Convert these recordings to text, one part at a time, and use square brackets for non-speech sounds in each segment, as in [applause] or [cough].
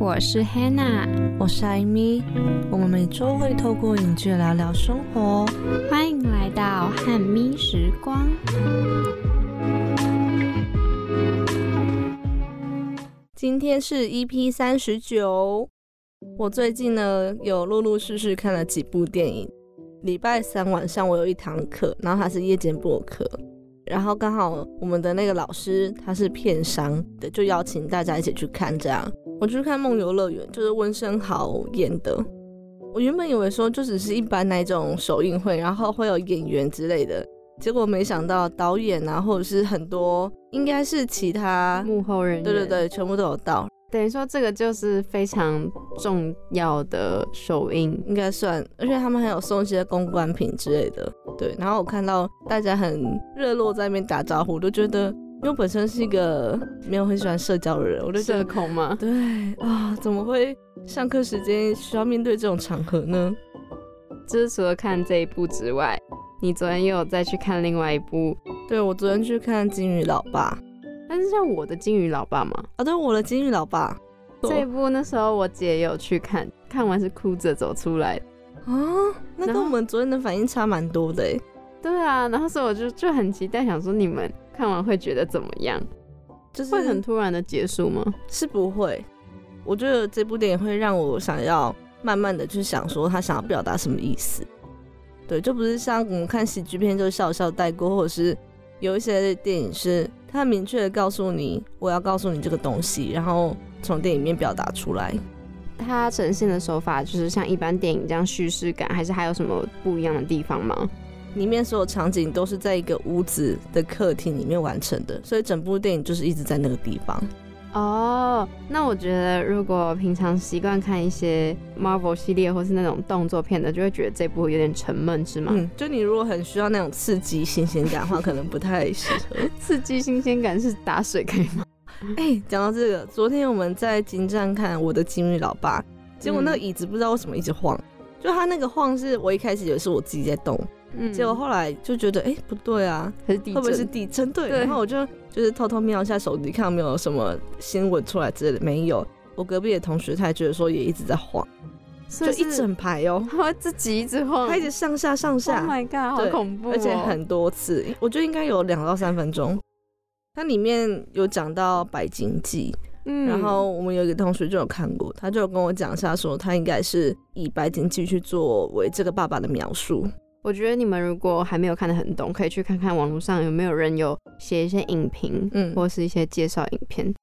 我是 Hannah，我是艾米，我们每周会透过影剧聊聊生活。欢迎来到汉咪时光。今天是 EP 三十九，我最近呢有陆陆续续看了几部电影。礼拜三晚上我有一堂课，然后它是夜间播课，然后刚好我们的那个老师他是片商的，就邀请大家一起去看。这样我去看《梦游乐园》，就是温升豪演的。我原本以为说就只是一般那种首映会，然后会有演员之类的，结果没想到导演啊，或者是很多应该是其他幕后人员，对对对，全部都有到，等于说这个就是非常重要的首映，应该算，而且他们还有送一些公关品之类的，对。然后我看到大家很热络在那边打招呼，我都觉得，因为我本身是一个没有很喜欢社交的人，我就社，恐嘛？对啊，怎么会上课时间需要面对这种场合呢？就是除了看这一部之外，你昨天又有再去看另外一部，对我昨天去看《金鱼老爸》但是像我的金鱼老爸嘛，啊，对，我的金鱼老爸这一部那时候我姐也有去看，看完是哭着走出来的。啊，那跟我们昨天的反应差蛮多的哎，对啊，然后所以我就就很期待，想说你们看完会觉得怎么样？就是会很突然的结束吗？是不会，我觉得这部电影会让我想要慢慢的去想说他想要表达什么意思。对，就不是像我们看喜剧片就笑笑带过，或者是有一些电影是他明确的告诉你我要告诉你这个东西，然后从电影里面表达出来。它呈现的手法就是像一般电影这样叙事感，还是还有什么不一样的地方吗？里面所有场景都是在一个屋子的客厅里面完成的，所以整部电影就是一直在那个地方。哦，那我觉得如果平常习惯看一些 Marvel 系列或是那种动作片的，就会觉得这部有点沉闷，是吗？嗯，就你如果很需要那种刺激新鲜感的话，可能不太适合。[laughs] 刺激新鲜感是打水可以吗？[laughs] 哎、讲到这个，昨天我们在金站看《我的金鱼老爸》，结果那个嗯椅子不知道为什么一直晃，就他那个晃是我一开始以为是我自己在动，嗯结果后来就觉得哎、不对啊，还是地震？会不会是地震？对，对然后我就就是偷偷瞄一下手机，看有没有什么新闻出来之类的，没有。我隔壁的同学他也觉得说也一直在晃，就一整排哦，它会自己一直晃，他一直上下上 Oh 下，my god，好恐怖、哦！而且很多次，我觉得应该有两到三分钟。它里面有讲到白金记，嗯然后我们有一个同学就有看过，他就有跟我讲一下，说他应该是以白金记去作为这个爸爸的描述。我觉得你们如果还没有看得很懂，可以去看看网络上有没有人有写一些影评，嗯或是一些介绍影片。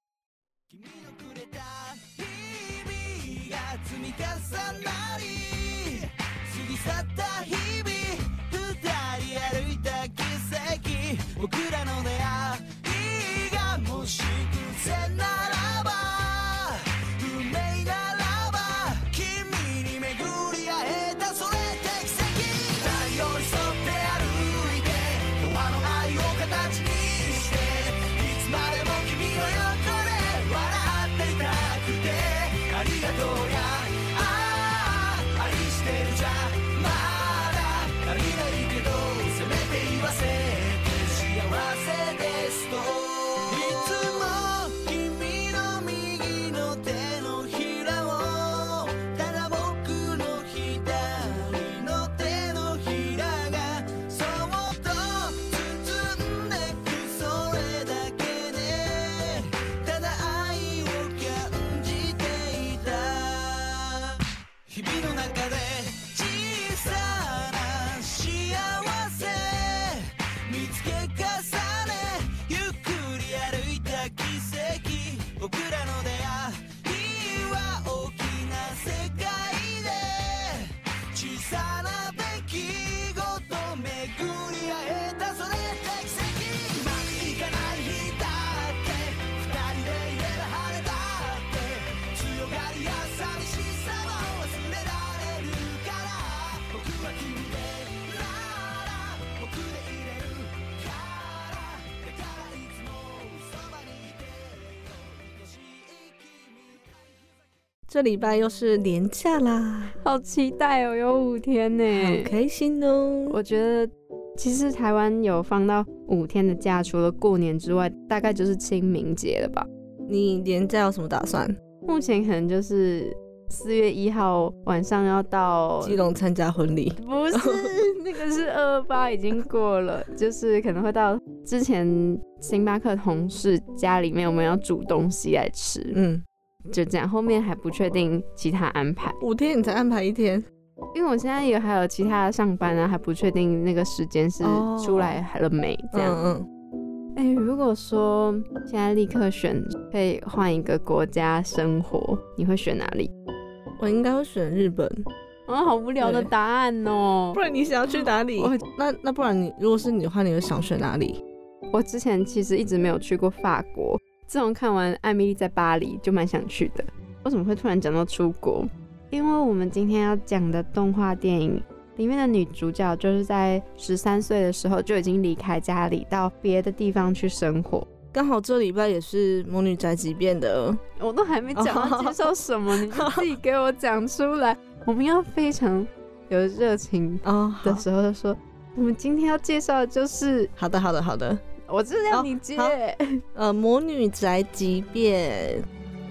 僕らの出这礼拜又是年假啦，好期待哦，有五天呢，好开心哦！我觉得其实台湾有放到五天的假，除了过年之外，大概就是清明节了吧。你年假有什么打算？目前可能就是四月一号晚上要到基隆参加婚礼，不是 [laughs] 那个是二二八已经过了，就是可能会到之前星巴克同事家里面，我们要煮东西来吃，嗯，就这样。后面还不确定其他安排，五天你才安排一天，因为我现在也还有其他的上班啊，还不确定那个时间是哦出来了没，这样。嗯哎、如果说现在立刻选可以换一个国家生活，你会选哪里？嗯，我应该会选日本，啊，好无聊的答案哦、不然你想要去哪里我？那那不然你如果是你的话，你会想选哪里？我之前其实一直没有去过法国，自从看完《艾米丽在巴黎》就蛮想去的。为什么会突然讲到出国？因为我们今天要讲的动画电影里面的女主角，就是在十三岁的时候就已经离开家里，到别的地方去生活。刚好这礼拜也是魔女宅急便的，我都还没讲到介绍什么，你就自己给我讲出来。[laughs] 我们要非常有热情哦，的时候就说，我们今天要介绍的就是，好的好的好的，我就是让你接。好呃，魔女宅急便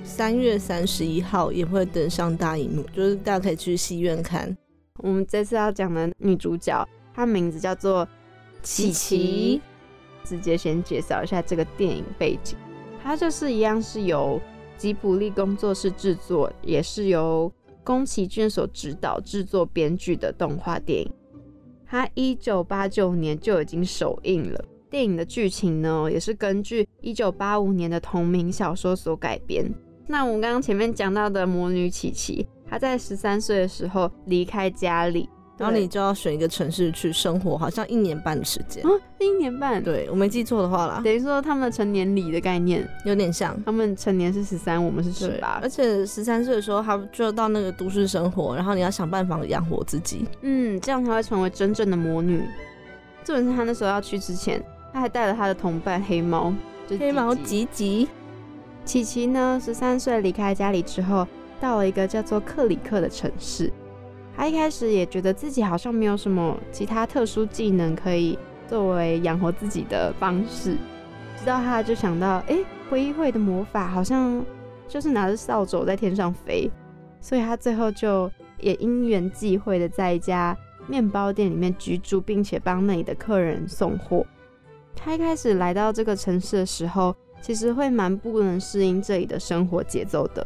三月三十一号也会登上大荧幕，就是大家可以去戏院看。我们这次要讲的女主角，她名字叫做琪琪。直接先介绍一下这个电影背景，它就是一样是由吉卜力工作室制作，也是由宫崎骏所指导、制作、编剧的动画电影。它一九八九年就已经首映了。电影的剧情呢，也是根据一九八五年的同名小说所改编。那我们刚刚前面讲到的魔女琪琪，她在十三岁的时候离开家里，然后你就要选一个城市去生活，好像一年半的时间。啊，一年半，，对我没记错的话啦，等于说他们的成年礼的概念，有点像。他们成年是十三，我们是十对，八而，且十三岁的时候，他就到那个都市生活，然后你要想办法养活自己。嗯，这样才会成为真正的魔女。重点是他那时候要去之前，他还带了他的同伴黑猫，就是黑猫吉吉。吉吉，琪琪呢，十三岁离开家里之后，到了一个叫做克里克的城市。他一开始也觉得自己好像没有什么其他特殊技能可以作为养活自己的方式，直到他就想到，哎、灰衣会的魔法好像就是拿着扫帚在天上飞，所以他最后就也因缘际会的在一家面包店里面居住，并且帮那里的客人送货。他一开始来到这个城市的时候，其实会蛮不能适应这里的生活节奏的。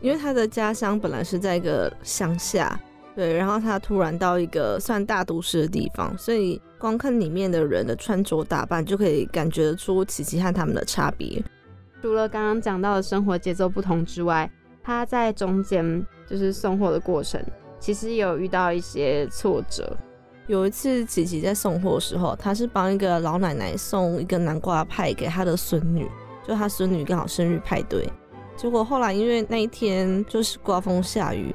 因为他的家乡本来是在一个乡下，对，然后他突然到一个算大都市的地方，所以光看里面的人的穿着打扮，就可以感觉得出琪琪和他们的差别。除了刚刚讲到的生活节奏不同之外，他在中间就是送货的过程，其实也有遇到一些挫折。有一次，琪琪在送货的时候，他是帮一个老奶奶送一个南瓜派给她的孙女，就她孙女刚好生日派对。结果后来因为那一天就是刮风下雨，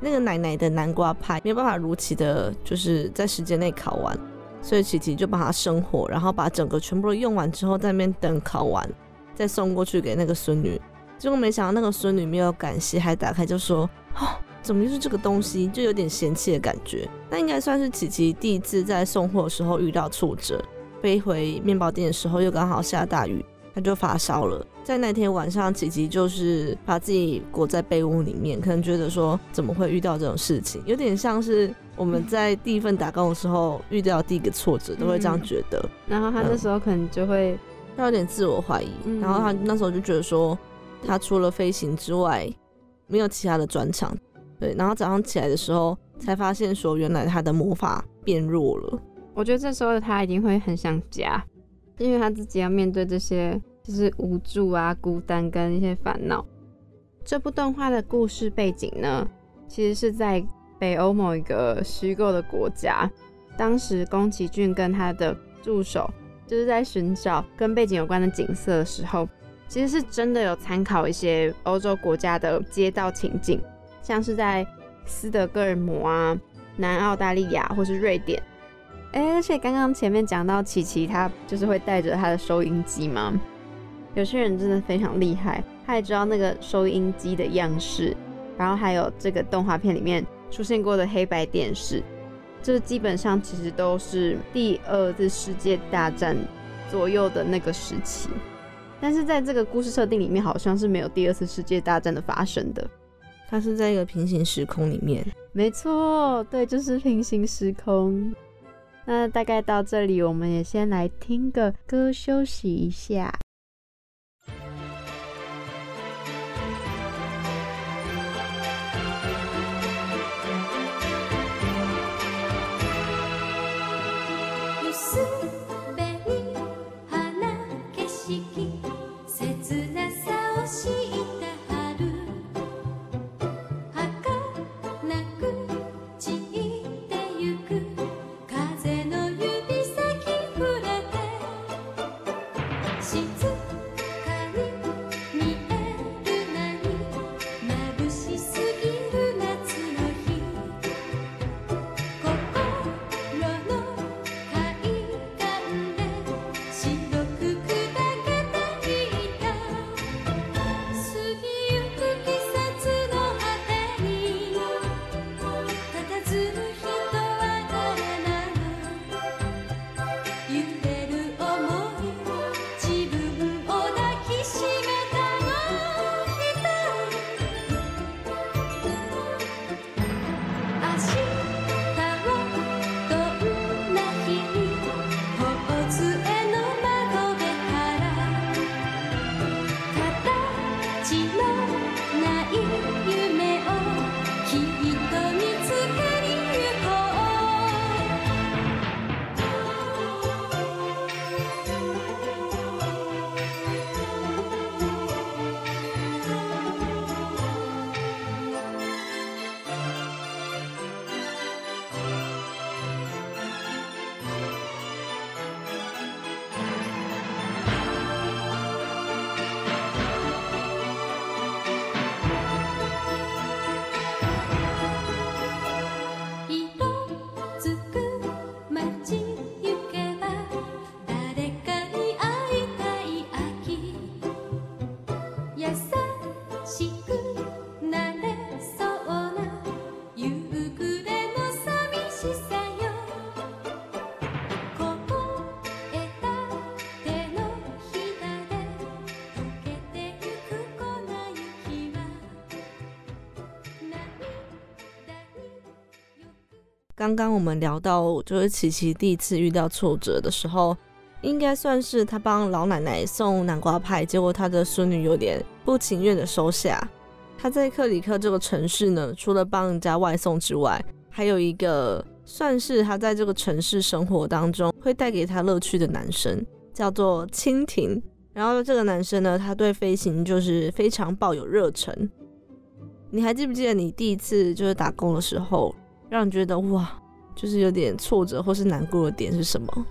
那个奶奶的南瓜派没有办法如期的，就是在时间内烤完，所以琪琪就帮她生火，然后把整个全部都用完之后，在那边等烤完，再送过去给那个孙女。结果没想到那个孙女没有感谢，还打开就说：“ [gasps] 哦，怎么就是这个东西？”就有点嫌弃的感觉。那应该算是琪琪第一次在送货的时候遇到挫折。飞回面包店的时候又刚好下大雨，他就发烧了。在那天晚上，琪琪就是把自己裹在被窝里面，可能觉得说怎么会遇到这种事情，有点像是我们在第一份打工的时候遇到第一个挫折，都会这样觉得。然后他那时候可能就会，他有点自我怀疑，嗯然后他那时候就觉得说，他除了飞行之外，没有其他的专长。对，然后早上起来的时候，才发现说，原来他的魔法变弱了。我觉得这时候他一定会很想家，因为他自己要面对这些就是无助啊、孤单跟一些烦恼。这部动画的故事背景呢，其实是在北欧某一个虚构的国家。当时宫崎骏跟他的助手就是在寻找跟背景有关的景色的时候，其实是真的有参考一些欧洲国家的街道情景，像是在斯德哥尔摩啊、南澳大利亚或是瑞典。哎、而且刚刚前面讲到琪琪，她就是会带着她的收音机吗。有些人真的非常厉害，他也知道那个收音机的样式，然后还有这个动画片里面出现过的黑白电视，这基本上其实都是第二次世界大战左右的那个时期。但是在这个故事设定里面，好像是没有第二次世界大战的发生的。它是在一个平行时空里面。没错，对，就是平行时空。那大概到这里，我们也先来听个歌休息一下。刚刚我们聊到，就是琪琪第一次遇到挫折的时候，应该算是他帮老奶奶送南瓜派，结果他的孙女有点不情愿的收下。他在克里克这个城市呢，除了帮人家外送之外，还有一个算是他在这个城市生活当中会带给他乐趣的男生，叫做蜻蜓。然后这个男生呢，他对飞行就是非常抱有热忱。你还记不记得你第一次就是打工的时候，让你觉得哇，就是有点挫折或是难过的点是什么？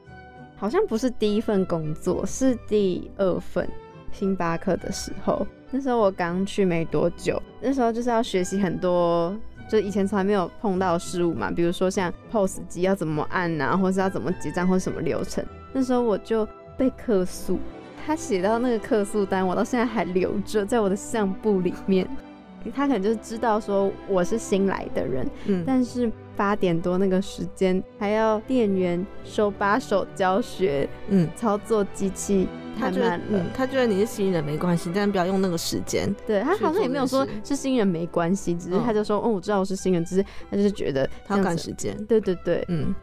好像不是第一份工作，是第二份星巴克的时候。那时候我刚去没多久，那时候就是要学习很多，就以前从来没有碰到的事物嘛，比如说像 POS 机要怎么按啊，或是要怎么结账或什么流程。那时候我就被客诉，他写到那个客诉单，我到现在还留着在我的相簿里面。他可能就是知道说我是新来的人，嗯，但是八点多那个时间还要店员手把手教学嗯，操作机器，太他觉得慢了。嗯，他觉得你是新人没关系，但不要用那个时间。对他好像也没有说是新人没关系，只是嗯他就说，哦，我知道我是新人，只是他就是觉得他要赶时间。对对对，嗯，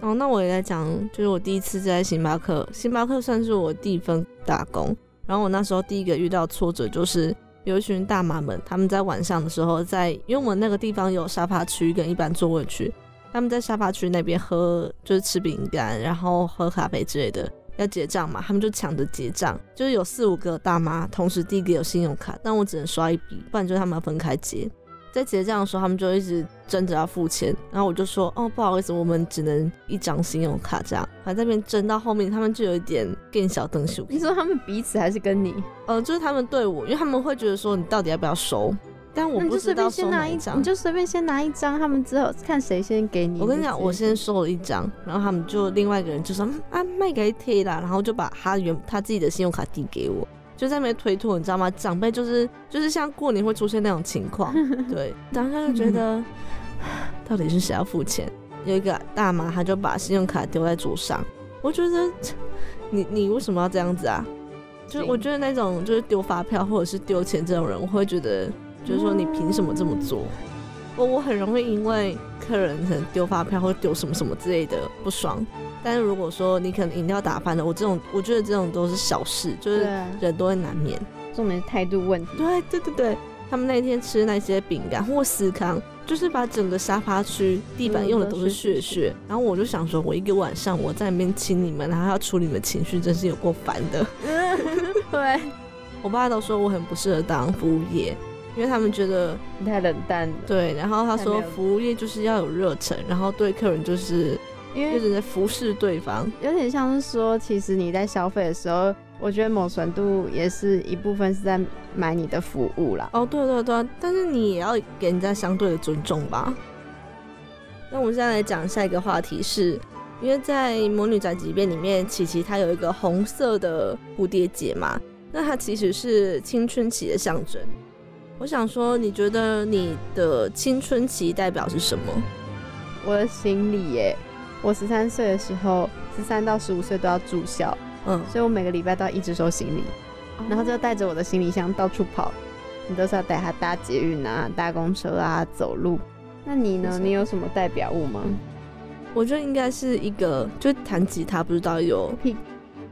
哦，那我也在讲，就是我第一次在星巴克，星巴克算是我第一份打工。然后我那时候第一个遇到挫折就是有一群大妈们，他们在晚上的时候在，因为我们那个地方有沙发区跟一般座位区，他们在沙发区那边喝，就是吃饼干，然后喝咖啡之类的。要结账嘛，他们就抢着结账，就是有四五个大妈同时递给有信用卡，但我只能刷一笔，不然就是他们要分开结。在结账的时候，他们就一直争着要付钱，然后我就说，哦，不好意思，我们只能一张信用卡这样。反正那边争到后面，他们就有一点变小灯秀。你说他们彼此还是跟你？呃，就是他们对我，因为他们会觉得说你到底要不要收，但我不知道收哪张你。就随便先拿一张，他们之后看谁先给你。我跟你讲，我先收了一张，然后他们就另外一个人就说嗯啊卖给 T 啦，然后就把他原他自己的信用卡递给我，就在那边推脱，你知道吗？长辈就是就是像过年会出现那种情况，[laughs] 对，当下就觉得 [sighs] 到底是谁要付钱？有一个大妈，她就把信用卡丢在桌上，我觉得你你为什么要这样子啊？就是我觉得那种就是丢发票或者是丢钱这种人，我会觉得就是说你凭什么这么做？我我很容易因为客人可能丢发票或丢什么什么之类的不爽，但是如果说你可能饮料打翻了，我这种我觉得这种都是小事，就是人都会难免。重点是态度问题。对对对对，他们那天吃那些饼干或司康，就是把整个沙发区、地板嗯用的都是血血。然后我就想说，我一个晚上我在那边亲你们，然后要处理你们情绪，真是有够烦的。[laughs] 对，我爸都说我很不适合当服务业，因为他们觉得你太冷淡了。对，然后他说服务业就是要有热忱，然后对客人就是因为就是在服侍对方。有点像是说，其实你在消费的时候，我觉得某程度也是一部分是在买你的服务啦。哦，对对对，但是你也要给人家相对的尊重吧。那我们现在来讲下一个话题是，因为在《魔女宅急便》里面，琪琪她有一个红色的蝴蝶结嘛，那它其实是青春期的象征。我想说，你觉得你的青春期代表是什么？我的心里耶，我十三岁的时候，十三到十五岁都要住校，嗯，所以我每个礼拜都要一直收行李，然后就带着我的行李箱到处跑。你都是要带他搭捷运啊、搭公车啊、走路。那你呢？你有什么代表物吗？我觉得应该是一个，就弹吉他，不知道有，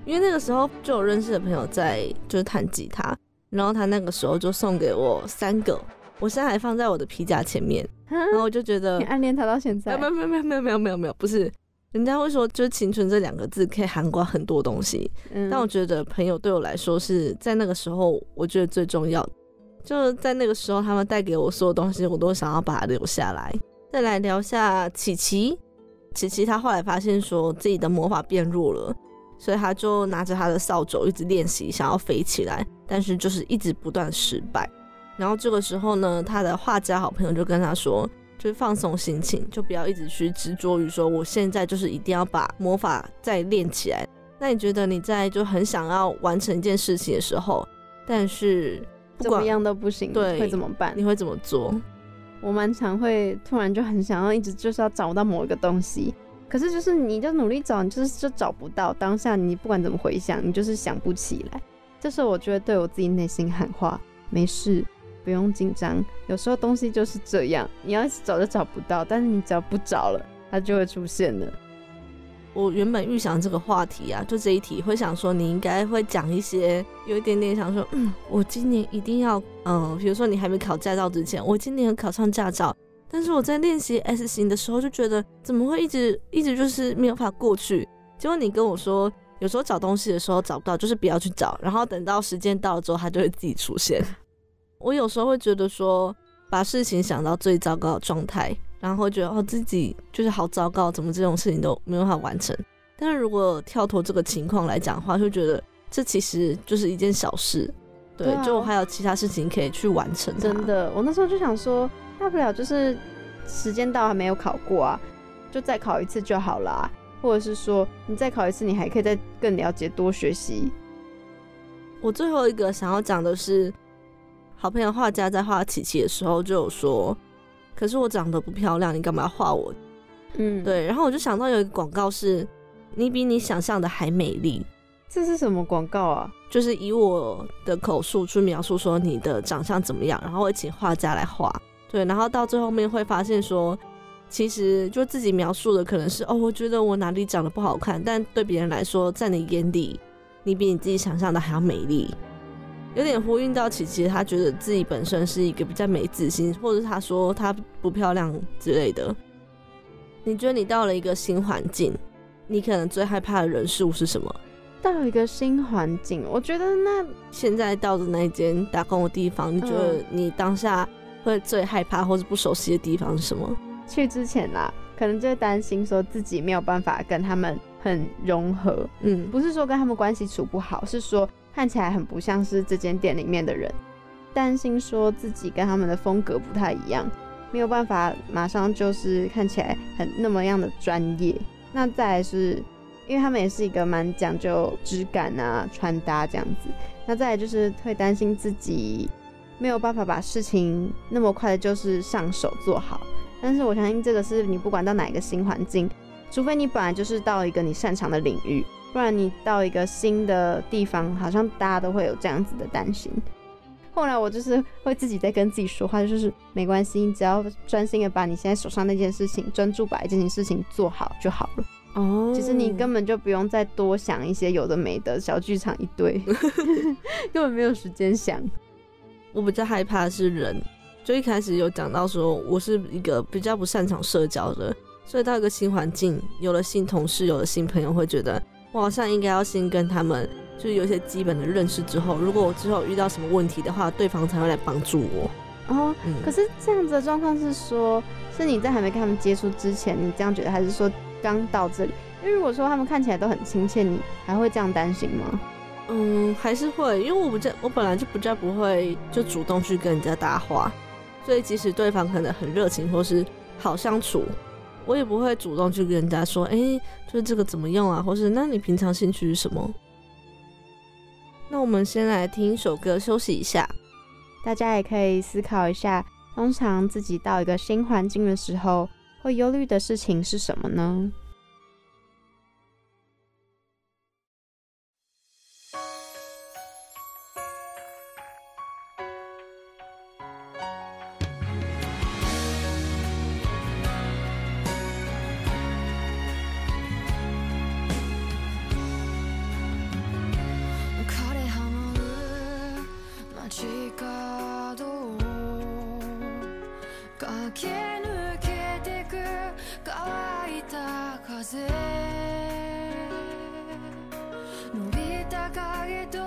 因为那个时候就有认识的朋友在就是弹吉他，然后他那个时候就送给我三个，我现在还放在我的皮夹前面，然后我就觉得你，暗恋他到现没在有没有没有没有没有没有没有，不是，人家会说就是青春这两个字可以涵盖很多东西，嗯但我觉得朋友对我来说是在那个时候，我觉得最重要，就是在那个时候他们带给我所有东西，我都想要把它留下来。再来聊下琪琪，琪琪她后来发现说自己的魔法变弱了，所以她就拿着她的扫帚一直练习，想要飞起来，但是就是一直不断失败。然后这个时候呢，她的画家好朋友就跟她说，就是放松心情，就不要一直去执着于说我现在就是一定要把魔法再练起来。那你觉得你在就很想要完成一件事情的时候，但是怎么样都不行，对会怎么办你？会怎么做？我蛮常会突然就很想要一直就是要找到某一个东西，可是就是你就努力找，你就是就找不到。当下你不管怎么回想，你就是想不起来。这时候我就会对我自己内心喊话：没事，不用紧张。有时候东西就是这样，你要一直找就找不到，但是你只要不找了，它就会出现了。我原本预想这个话题啊，就这一题会想说你应该会讲一些有一点点想说，嗯，我今年一定要，嗯，比如说你还没考驾照之前，我今年考上驾照，但是我在练习 S 型的时候就觉得怎么会一直一直就是没有法过去，结果你跟我说。有时候找东西的时候找不到，就是不要去找，然后等到时间到了之后，它就会自己出现。我有时候会觉得说，把事情想到最糟糕的状态，然后觉得哦自己就是好糟糕，怎么这种事情都没有办法完成。但是如果跳脱这个情况来讲的话，就觉得这其实就是一件小事，对，就我还有其他事情可以去完成。真的，我那时候就想说，大不了就是时间到还没有考过啊，就再考一次就好啦。或者是说，你再考一次，你还可以再更了解、多学习。我最后一个想要讲的是，好朋友画家在画琪琪的时候就有说，可是我长得不漂亮，你干嘛要画我？嗯，，对，然后我就想到有一个广告是，你比你想象的还美丽。这是什么广告啊？就是以我的口述去描述说你的长相怎么样，然后会请画家来画，对，然后到最后面会发现说，其实就自己描述的可能是哦，我觉得我哪里长得不好看，但对别人来说，在你眼里，你比你自己想象的还要美丽，有点呼应到琪琪，她觉得自己本身是一个比较没自信，或者是她说她不漂亮之类的。你觉得你到了一个新环境，你可能最害怕的人事物是什么？到一个新环境，我觉得那现在到的那一间打工的地方，你觉得你当下会最害怕或是不熟悉的地方是什么？去之前啦，可能就会担心说自己没有办法跟他们很融合，嗯，不是说跟他们关系处不好，是说看起来很不像是这间店里面的人，担心说自己跟他们的风格不太一样，没有办法马上就是看起来很那么样的专业。那再来是，因为他们也是一个蛮讲究质感啊、穿搭这样子，那再来就是会担心自己没有办法把事情那么快的就是上手做好。但是我相信这个是你不管到哪一个新环境，除非你本来就是到一个你擅长的领域，不然你到一个新的地方，好像大家都会有这样子的担心。后来我就是会自己在跟自己说话，就是没关系，你只要专心的把你现在手上那件事情，专注把一件事情做好就好了。哦其实你根本就不用再多想一些有的没的小剧场一堆，[laughs] 根本没有时间想。我比较害怕的是人，就一开始有讲到说我是一个比较不擅长社交的，所以到一个新环境，有了新同事，有了新朋友，会觉得我好像应该要先跟他们就是有一些基本的认识之后，如果我之后遇到什么问题的话，对方才会来帮助我。哦，嗯，可是这样子的状况是说，是你在还没跟他们接触之前，你这样觉得，还是说刚到这里？因为如果说他们看起来都很亲切，你还会这样担心吗？嗯，还是会，因为我不较我本来就比较不会就主动去跟人家搭话，所以即使对方可能很热情或是好相处，我也不会主动去跟人家说，哎、就是这个怎么用啊，或是那你平常兴趣是什么？那我们先来听一首歌休息一下。大家也可以思考一下，通常自己到一个新环境的时候，会忧虑的事情是什么呢？風。伸びた影と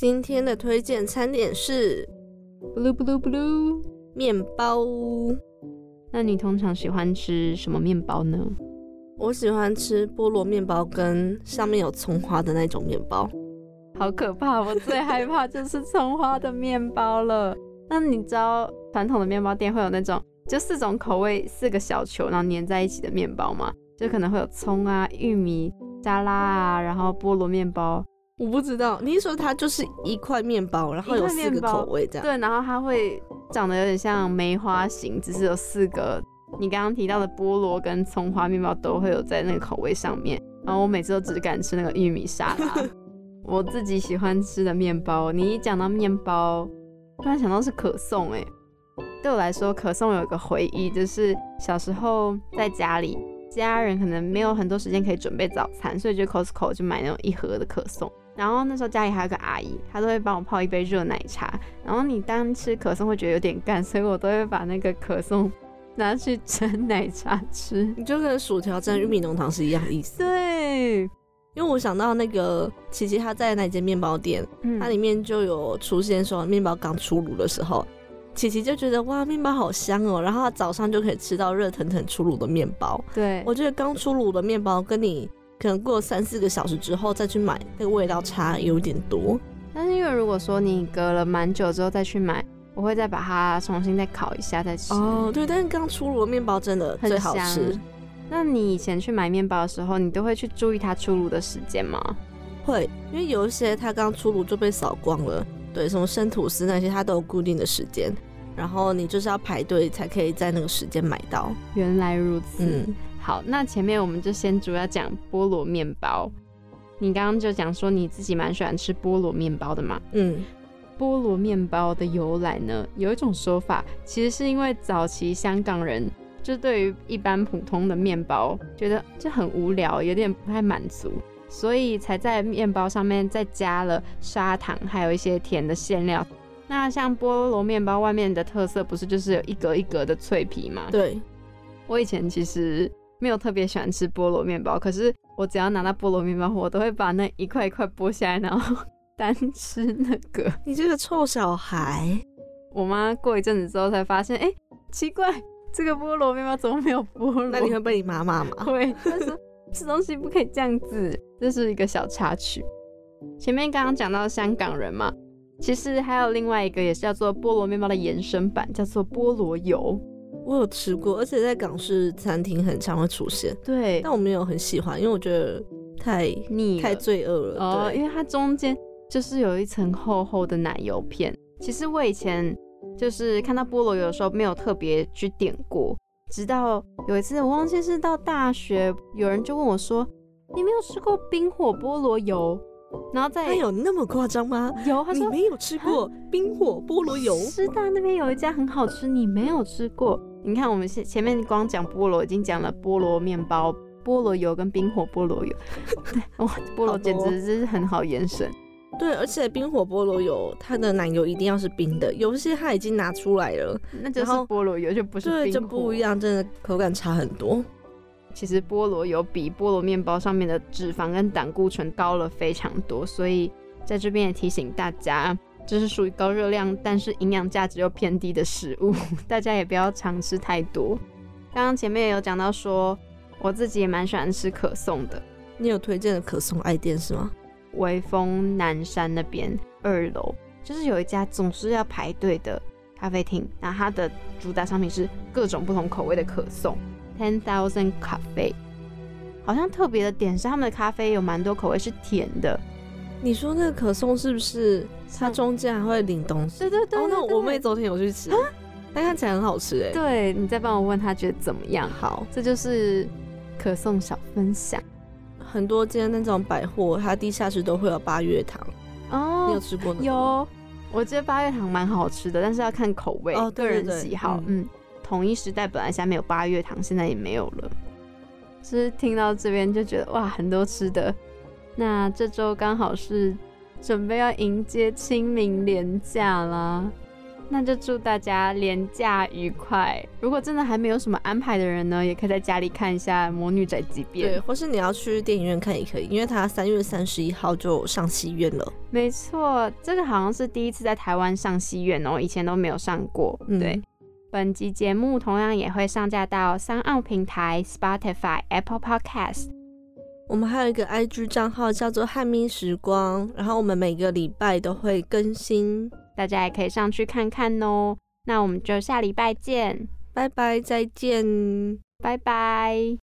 今天的推荐餐点是 blue blue blue。面包，那你通常喜欢吃什么面包呢？我喜欢吃菠萝面包跟上面有葱花的那种面包。好可怕！我最害怕就是葱花的面包了。[laughs] 那你知道传统的面包店会有那种就四种口味、四个小球，然后粘在一起的面包吗？就可能会有葱啊、玉米、沙拉啊，然后菠萝面包。我不知道，你是说它就是一块面包，然后有四个口味这样？对，然后它会长得有点像梅花形，只是有四个你刚刚提到的菠萝跟葱花面包都会有在那个口味上面。然后我每次都只敢吃那个玉米沙拉，[laughs] 我自己喜欢吃的面包。你一讲到面包，突然想到是可颂哎、对我来说，可颂有一个回忆，就是小时候在家里，家人可能没有很多时间可以准备早餐，所以就 Costco 就买那种一盒的可颂。然后那时候家里还有个阿姨，她都会帮我泡一杯热奶茶。然后你单吃可颂会觉得有点干，所以我都会把那个可颂拿去蒸奶茶吃。你就跟薯条蒸玉米浓汤是一样的意思。对，因为我想到那个琪琪她在那间面包店，嗯它里面就有出现说面包刚出炉的时候，琪琪就觉得哇面包好香哦，然后她早上就可以吃到热腾腾出炉的面包。对，我觉得刚出炉的面包跟你可能过三四个小时之后再去买，那个味道差有点多。但是因为如果说你隔了蛮久之后再去买，我会再把它重新再烤一下再吃。哦，对，但是刚出炉的面包真的很最好吃。那你以前去买面包的时候，你都会去注意它出炉的时间吗？会，因为有一些它刚出炉就被扫光了，对，什么生吐司那些它都有固定的时间，然后你就是要排队才可以在那个时间买到。原来如此。嗯，好，那前面我们就先主要讲菠萝面包。你刚刚就讲说你自己蛮喜欢吃菠萝面包的嘛？嗯，菠萝面包的由来呢，有一种说法，其实是因为早期香港人就对于一般普通的面包觉得就很无聊，有点不太满足，所以才在面包上面再加了砂糖，还有一些甜的馅料。那像菠萝面包外面的特色，不是就是有一格一格的脆皮吗？对，我以前其实没有特别喜欢吃菠萝面包，可是我只要拿到菠萝面包，我都会把那一块一块剥下来，然后 [laughs] 单吃那个。你这个臭小孩，我妈过一阵子之后才发现，哎、奇怪，这个菠萝面包怎么没有菠萝？那你会被你妈骂吗？[laughs] 会，她说吃东西不可以这样子，这是一个小插曲。前面刚刚讲到香港人嘛，其实还有另外一个也是叫做菠萝面包的延伸版，叫做菠萝油。我有吃过，而且在港式餐厅很常会出现，对，但我没有很喜欢，因为我觉得太腻太罪恶了。哦，对，因为它中间就是有一层厚厚的奶油片。其实我以前就是看到菠萝油的时候没有特别去点过，直到有一次我忘记是到大学，有人就问我说：“你没有吃过冰火菠萝油？”然后再它有那么夸张吗？有他说你没有吃过冰火菠萝油？师大那边有一家很好吃，你没有吃过？你看我们前前面光讲菠萝已经讲了菠萝面包、菠萝油跟冰火菠萝油，[laughs] 对哇，菠萝简直是很好延伸。对，而且冰火菠萝油，它的奶油一定要是冰的，有些它已经拿出来了，那就是菠萝油，就不是对，冰就不一样。样，真的口感差很多。其实菠萝油比菠萝面包上面的脂肪跟胆固醇高了非常多，所以在这边也提醒大家，这是属于高热量但是营养价值又偏低的食物，[laughs] 大家也不要常吃太多。刚刚前面也有讲到说，我自己也蛮喜欢吃可颂的，你有推荐的可颂爱店是吗？微风南山那边二楼就是有一家总是要排队的咖啡厅，那它的主打商品是各种不同口味的可颂，Ten Thousand 咖啡。好像特别的点是他们的咖啡有蛮多口味是甜的，你说那个可颂是不是它中间还会领东西？对对对哦，那我妹昨天有去吃，但看起来很好吃哎。对你再帮我问她觉得怎么样？好，这就是可颂小分享很多间那种百货，它地下室都会有八月糖，哦你有吃过吗？有，我觉得八月糖蛮好吃的，但是要看口味，哦个人喜好。嗯嗯，统一时代本来下面有八月糖，现在也没有了。就是听到这边就觉得哇，很多吃的。那这周刚好是准备要迎接清明连假啦，那就祝大家连假愉快。如果真的还没有什么安排的人呢，也可以在家里看一下《魔女宅急便》。对，或是你要去电影院看也可以，因为它三月三十一号就上戏院了。没错，这个好像是第一次在台湾上戏院哦，以前都没有上过。嗯对，本集节目同样也会上架到三奥平台、Spotify、Apple Podcast。我们还有一个 IG 账号叫做汉咪时光，然后我们每个礼拜都会更新。大家也可以上去看看哦。那我们就下礼拜见，拜拜，再见。拜拜。